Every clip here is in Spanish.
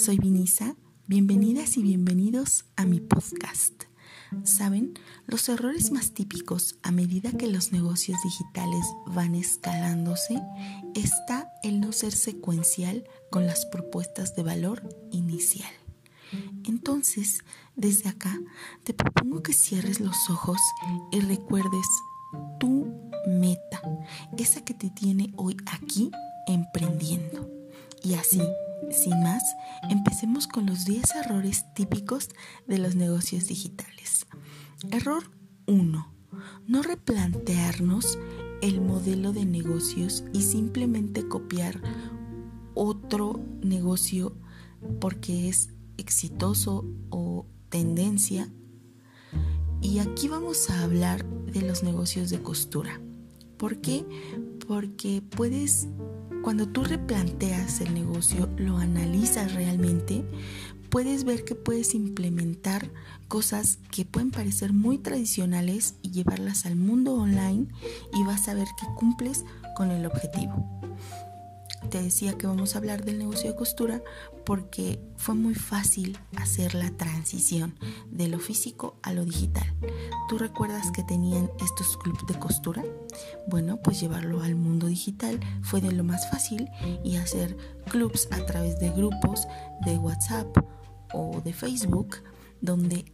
soy Vinisa. Bienvenidas y bienvenidos a mi podcast. Saben, los errores más típicos a medida que los negocios digitales van escalándose está el no ser secuencial con las propuestas de valor inicial. Entonces, desde acá, te propongo que cierres los ojos y recuerdes tu meta, esa que te tiene hoy aquí emprendiendo. Y así, sin más, empecemos con los 10 errores típicos de los negocios digitales. Error 1. No replantearnos el modelo de negocios y simplemente copiar otro negocio porque es exitoso o tendencia. Y aquí vamos a hablar de los negocios de costura. ¿Por qué? Porque puedes cuando tú replanteas el negocio, lo analizas realmente, puedes ver que puedes implementar cosas que pueden parecer muy tradicionales y llevarlas al mundo online y vas a ver que cumples con el objetivo. Te decía que vamos a hablar del negocio de costura porque fue muy fácil hacer la transición de lo físico a lo digital. ¿Tú recuerdas que tenían estos clubs de costura? Bueno, pues llevarlo al mundo digital fue de lo más fácil y hacer clubs a través de grupos de WhatsApp o de Facebook donde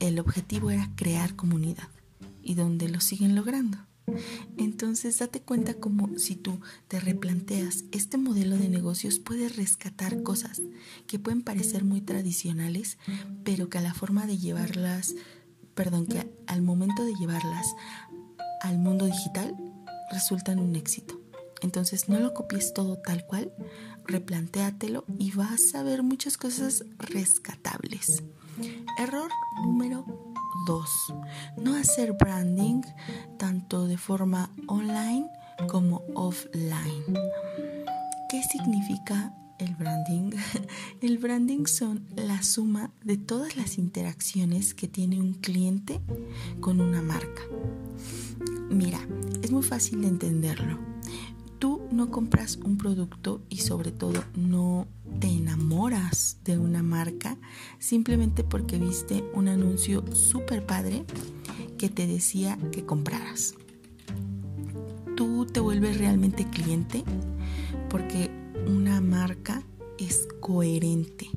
el objetivo era crear comunidad y donde lo siguen logrando. Entonces date cuenta como si tú te replanteas este modelo de negocios puedes rescatar cosas que pueden parecer muy tradicionales, pero que a la forma de llevarlas, perdón, que al momento de llevarlas al mundo digital resultan un éxito. Entonces no lo copies todo tal cual, replantéatelo y vas a ver muchas cosas rescatables. Error número 2. No hacer branding tanto de forma online como offline. ¿Qué significa el branding? El branding son la suma de todas las interacciones que tiene un cliente con una marca. Mira, es muy fácil de entenderlo. Tú no compras un producto y sobre todo no te enamoras de una marca simplemente porque viste un anuncio súper padre que te decía que compraras. Tú te vuelves realmente cliente porque una marca es coherente.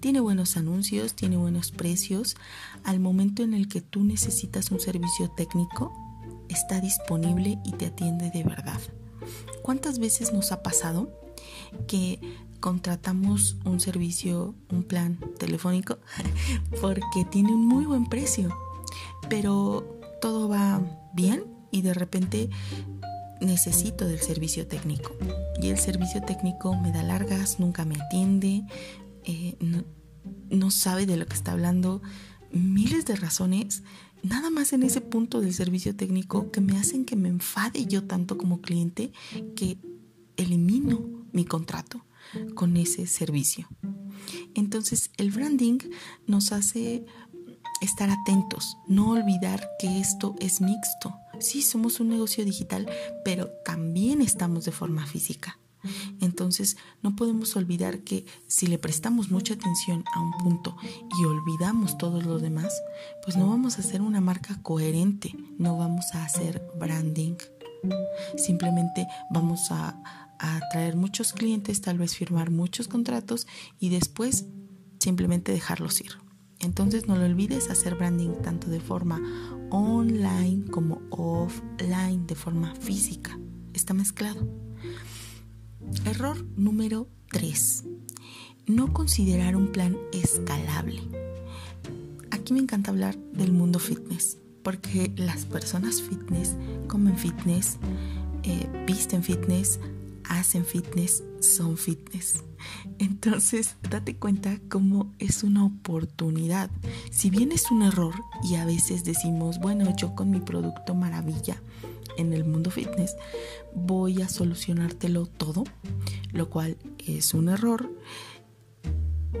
Tiene buenos anuncios, tiene buenos precios. Al momento en el que tú necesitas un servicio técnico, está disponible y te atiende de verdad. ¿Cuántas veces nos ha pasado que contratamos un servicio, un plan telefónico, porque tiene un muy buen precio, pero todo va bien y de repente necesito del servicio técnico. Y el servicio técnico me da largas, nunca me atiende, eh, no sabe de lo que está hablando, miles de razones, nada más en ese punto del servicio técnico que me hacen que me enfade yo tanto como cliente que elimino mi contrato con ese servicio. Entonces el branding nos hace estar atentos, no olvidar que esto es mixto. Sí, somos un negocio digital, pero también estamos de forma física. Entonces no podemos olvidar que si le prestamos mucha atención a un punto y olvidamos todo lo demás, pues no vamos a hacer una marca coherente, no vamos a hacer branding. Simplemente vamos a, atraer muchos clientes, tal vez firmar muchos contratos y después simplemente dejarlos ir. Entonces no lo olvides hacer branding tanto de forma online como offline, de forma física. Está mezclado. Error número 3. No considerar un plan escalable. Aquí me encanta hablar del mundo fitness, porque las personas fitness comen fitness, eh, visten fitness, hacen fitness, son fitness. Entonces, date cuenta cómo es una oportunidad. Si bien es un error y a veces decimos, bueno, yo con mi producto maravilla en el mundo fitness voy a solucionártelo todo, lo cual es un error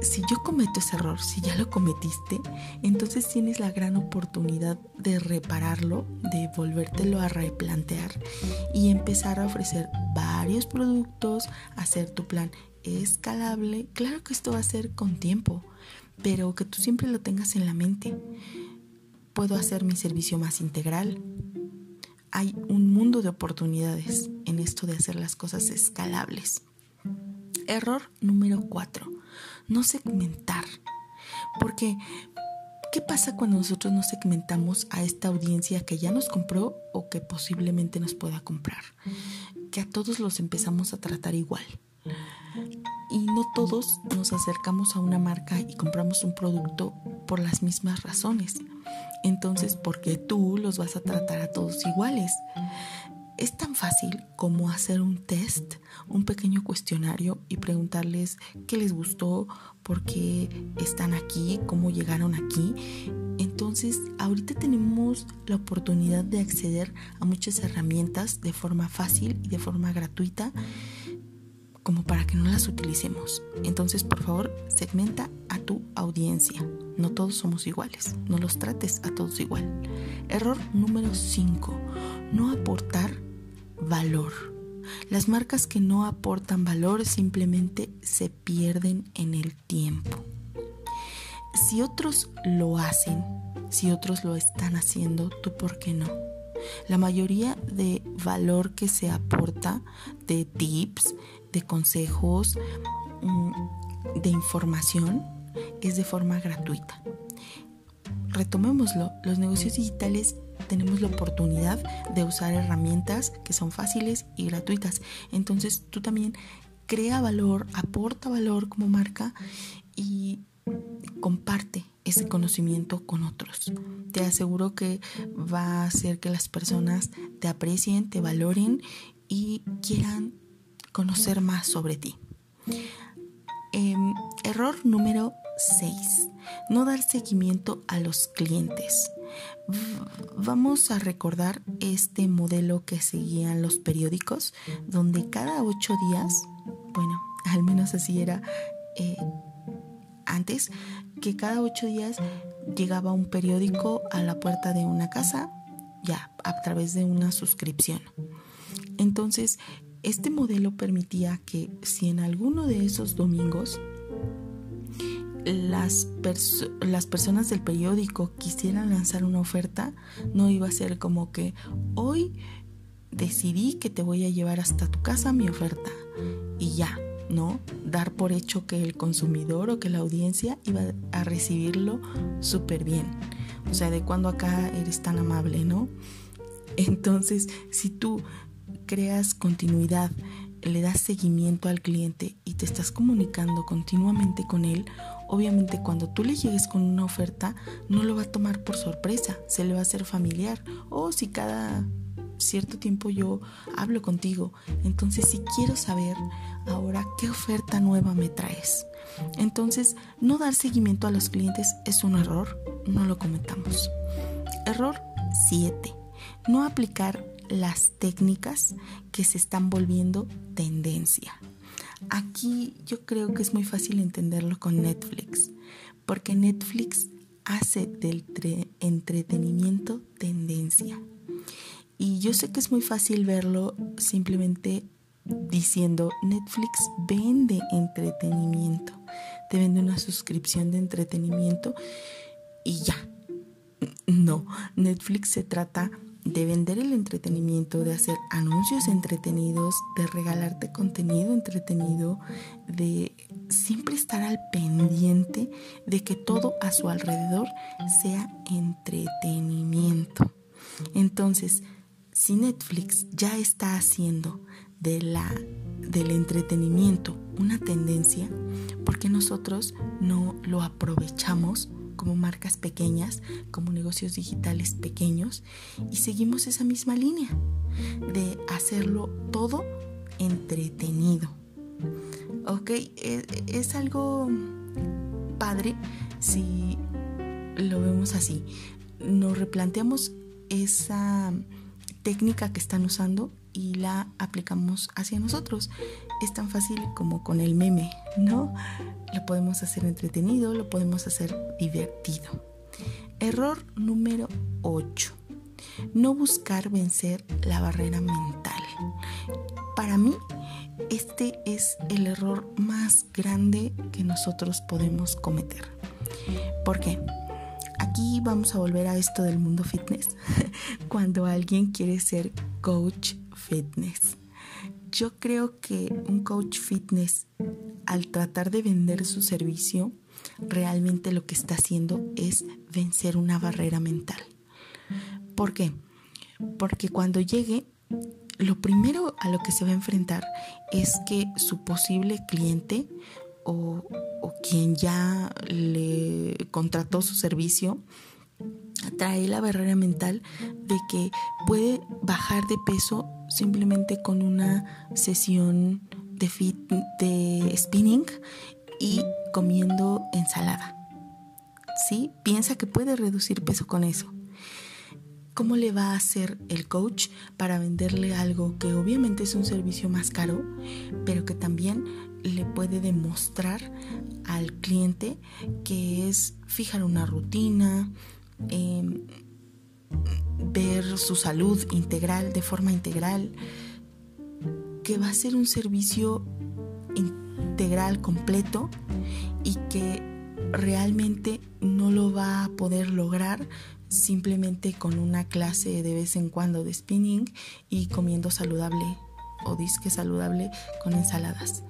si yo cometo ese error, si ya lo cometiste, entonces tienes la gran oportunidad de repararlo, de volvértelo a replantear y empezar a ofrecer varios productos, hacer tu plan escalable, claro que esto va a ser con tiempo, pero que tú siempre lo tengas en la mente. Puedo hacer mi servicio más integral. Hay un mundo de oportunidades en esto de hacer las cosas escalables. Error número 4. No segmentar. Porque, ¿qué pasa cuando nosotros no segmentamos a esta audiencia que ya nos compró o que posiblemente nos pueda comprar? Que a todos los empezamos a tratar igual y no todos nos acercamos a una marca y compramos un producto por las mismas razones. Entonces, ¿por qué tú los vas a tratar a todos iguales? Es tan fácil como hacer un test, un pequeño cuestionario y preguntarles qué les gustó, por qué están aquí, cómo llegaron aquí. Entonces, ahorita tenemos la oportunidad de acceder a muchas herramientas de forma fácil y de forma gratuita como para que no las utilicemos. Entonces, por favor, segmenta tu audiencia. No todos somos iguales. No los trates a todos igual. Error número 5. No aportar valor. Las marcas que no aportan valor simplemente se pierden en el tiempo. Si otros lo hacen, si otros lo están haciendo, ¿tú por qué no? La mayoría de valor que se aporta de tips, de consejos, mm, de información es de forma gratuita. Retomémoslo, los negocios digitales tenemos la oportunidad de usar herramientas que son fáciles y gratuitas. Entonces tú también crea valor, aporta valor como marca y comparte ese conocimiento con otros. Te aseguro que va a hacer que las personas te aprecien, te valoren y quieran conocer más sobre ti. Em, error número 6. No dar seguimiento a los clientes. vamos a recordar este modelo que seguían los periódicos, donde cada ocho días, bueno, al menos así era eh, antes, que cada ocho días llegaba un periódico a la puerta de una casa, ya, a través de una suscripción. Entonces, este modelo permitía que si en alguno de esos domingos las, las, personas del periódico quisieran lanzar una oferta, no iba a ser como que hoy decidí que te voy a llevar hasta tu casa mi oferta y ya, ¿no? Dar por hecho que el consumidor o que la audiencia iba a recibirlo súper bien. O sea, de cuando acá eres tan amable, ¿no? Entonces, si tú creas continuidad, le das seguimiento al cliente y te estás comunicando continuamente con él, obviamente cuando tú le llegues con una oferta no lo va a tomar por sorpresa, se le va a hacer familiar. O si cada cierto tiempo yo hablo contigo, entonces si quiero saber ahora qué oferta nueva me traes. Entonces, no dar seguimiento a los clientes es un error, no lo comentamos. Error 7. No aplicar las técnicas que se están volviendo tendencia. Aquí yo creo que es muy fácil entenderlo con Netflix, porque Netflix hace del entretenimiento tendencia. Y yo sé que es muy fácil verlo simplemente diciendo Netflix vende entretenimiento, te vende una suscripción de entretenimiento y ya. No, Netflix se trata de vender el entretenimiento, de hacer anuncios entretenidos, de regalarte contenido entretenido, de siempre estar al pendiente de que todo a su alrededor sea entretenimiento. Entonces, si Netflix ya está haciendo de la, del entretenimiento una tendencia, ¿por qué nosotros no lo aprovechamos como marcas pequeñas, como negocios digitales pequeños y seguimos esa misma línea de hacerlo todo entretenido. Ok, es, es algo padre si lo vemos así. Nos replanteamos esa técnica que están usando y la aplicamos hacia nosotros. Es tan fácil como con el meme, ¿no? Podemos hacer entretenido, lo podemos hacer divertido. Error número 8. No buscar vencer la barrera mental. Para mí, este es el error más grande que nosotros podemos cometer. ¿Por qué? Aquí vamos a volver a esto del mundo fitness. Cuando alguien quiere ser coach fitness. Yo creo que un coach fitness al tratar de vender su servicio, realmente lo que está haciendo es vencer una barrera mental. ¿Por qué? Porque cuando llegue, lo primero a lo que se va a enfrentar es que su posible cliente o, quien ya le contrató su servicio trae la barrera mental de que puede bajar de peso simplemente con una sesión de, fit, de spinning y comiendo ensalada. ¿Sí? Piensa que puede reducir peso con eso. ¿Cómo le va a hacer el coach para venderle algo que obviamente es un servicio más caro, pero que también le puede demostrar al cliente que es fijar una rutina, em, ver su salud integral de forma integral, que va a ser un servicio integral completo y que realmente no lo va a poder lograr simplemente con una clase de vez en cuando de spinning y comiendo saludable o disque saludable con ensaladas.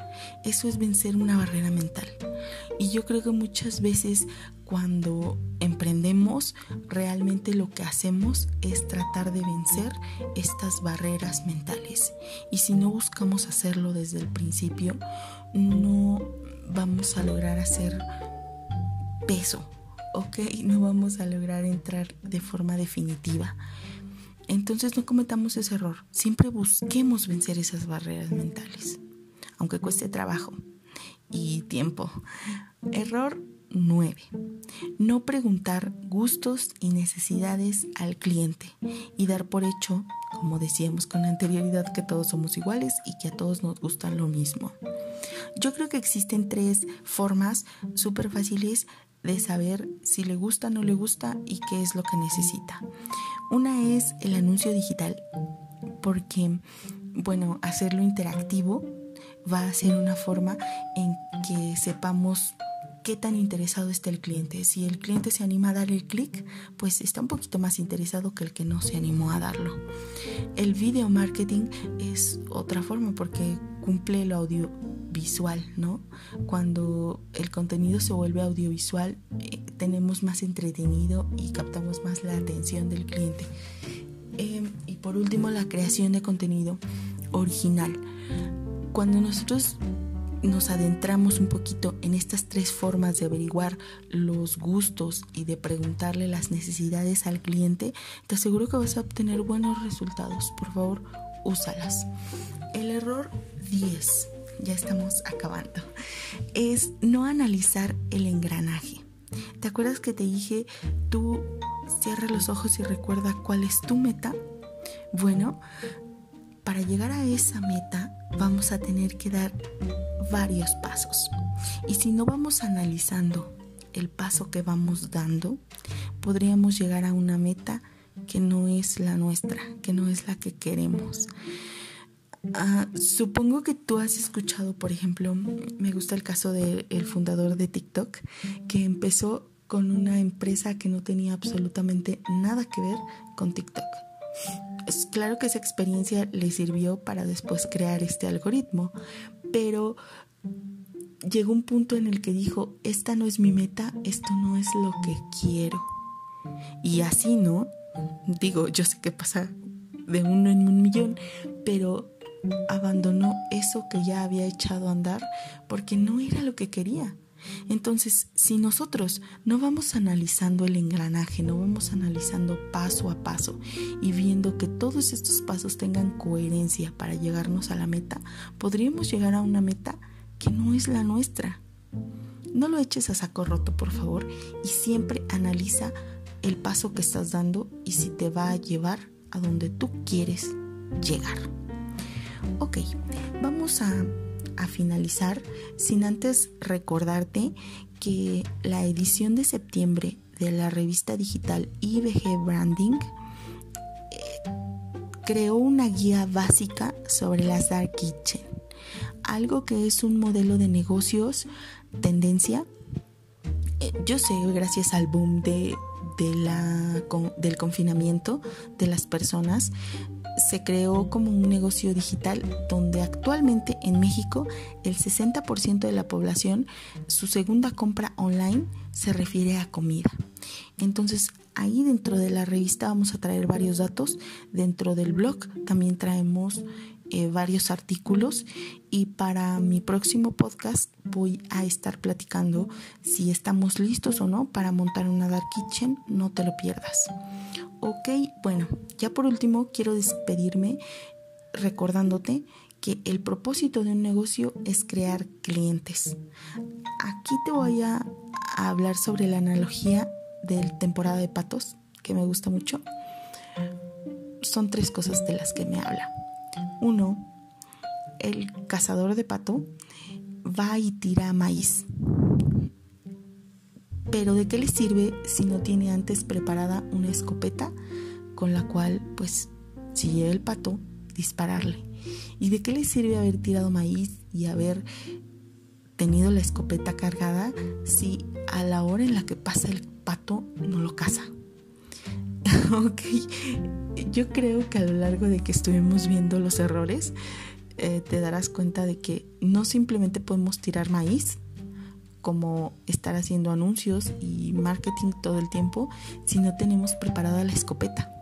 Eso es vencer una barrera mental. Y yo creo que muchas veces cuando emprendemos, realmente lo que hacemos es tratar de vencer estas barreras mentales. Y si no buscamos hacerlo desde el principio, no vamos a lograr hacer peso ok, no vamos a lograr entrar de forma definitiva. Entonces no cometamos ese error. Siempre busquemos vencer esas barreras mentales, aunque cueste trabajo y tiempo. Error 9. No preguntar gustos y necesidades al cliente y dar por hecho, como decíamos con anterioridad, que todos somos iguales y que a todos nos gusta lo mismo. Yo creo que existen tres formas súper fáciles de saber si le gusta o no le gusta y qué es lo que necesita. Una es el anuncio digital, porque, bueno, hacerlo interactivo va a ser una forma en que sepamos qué tan interesado está el cliente. Si el cliente se anima a dar el clic, pues está un poquito más interesado que el que no se animó a darlo. El video marketing es otra forma porque cumple el audio visual, ¿no? Cuando el contenido se vuelve audiovisual, eh, tenemos más entretenido y captamos más la atención del cliente. Em, y por último, la creación de contenido original. Cuando nosotros nos adentramos un poquito en estas tres formas de averiguar los gustos y de preguntarle las necesidades al cliente, te aseguro que vas a obtener buenos resultados. Por favor, úsalas. El error 10 ya estamos acabando, es no analizar el engranaje. ¿Te acuerdas que te dije, tú cierra los ojos y recuerda cuál es tu meta? Bueno, para llegar a esa meta vamos a tener que dar varios pasos. Y si no vamos analizando el paso que vamos dando, podríamos llegar a una meta que no es la nuestra, que no es la que queremos. Ah, supongo que tú has escuchado, por ejemplo, me gusta el caso del fundador de TikTok, que empezó con una empresa que no tenía absolutamente nada que ver con TikTok. Claro que esa experiencia le sirvió para después crear este algoritmo, pero llegó un punto en el que dijo, esta no es mi meta, esto no es lo que quiero. Y así, ¿no? Digo, yo sé que pasa de uno en un millón, pero abandonó eso que ya había echado a andar porque no era lo que quería. Entonces, si nosotros no vamos analizando el engranaje, no vamos analizando paso a paso y viendo que todos estos pasos tengan coherencia para llegarnos a la meta, podríamos llegar a una meta que no es la nuestra. No lo eches a saco roto, por favor, y siempre analiza el paso que estás dando y si te va a llevar a donde tú quieres llegar. Ok, vamos a, finalizar sin antes recordarte que la edición de septiembre de la revista digital IBG Branding eh, creó una guía básica sobre las Dark Kitchen. algo que es un modelo de negocios, tendencia. Eh, yo sé, gracias al boom de, del confinamiento de las personas, se creó como un negocio digital donde actualmente en México el 60% de la población su segunda compra online se refiere a comida. Entonces ahí dentro de la revista vamos a traer varios datos, dentro del blog también traemos eh, varios artículos y para mi próximo podcast voy a estar platicando si estamos listos o no para montar una dark kitchen, no te lo pierdas. Ok, bueno, ya por último quiero despedirme recordándote que el propósito de un negocio es crear clientes. Aquí te voy a, hablar sobre la analogía del temporada de patos, que me gusta mucho. Son tres cosas de las que me habla. Uno, el cazador de pato va y tira maíz pero ¿de qué le sirve si no tiene antes preparada una escopeta con la cual, pues, si llega el pato, dispararle? ¿Y de qué le sirve haber tirado maíz y haber tenido la escopeta cargada si a la hora en la que pasa el pato no lo caza? ok, yo creo que a lo largo de que estuvimos viendo los errores, eh, te darás cuenta de que no simplemente podemos tirar maíz, como estar haciendo anuncios y marketing todo el tiempo si no tenemos preparada la escopeta.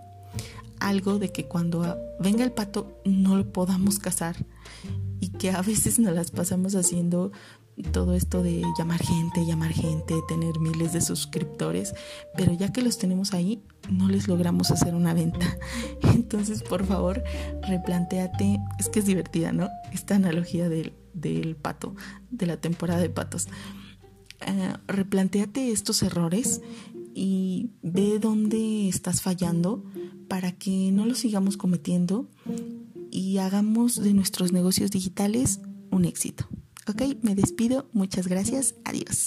Algo de que cuando venga el pato no lo podamos cazar y que a veces nos las pasamos haciendo todo esto de llamar gente, llamar gente, tener miles de suscriptores, pero ya que los tenemos ahí, no les logramos hacer una venta. Entonces, por favor, replantéate, es que es divertida, ¿no? Esta analogía del, del pato, de la temporada de patos. Eh, replanteate estos errores y ve dónde estás fallando para que no los sigamos cometiendo y hagamos de nuestros negocios digitales un éxito. Ok, me despido, muchas gracias, adiós.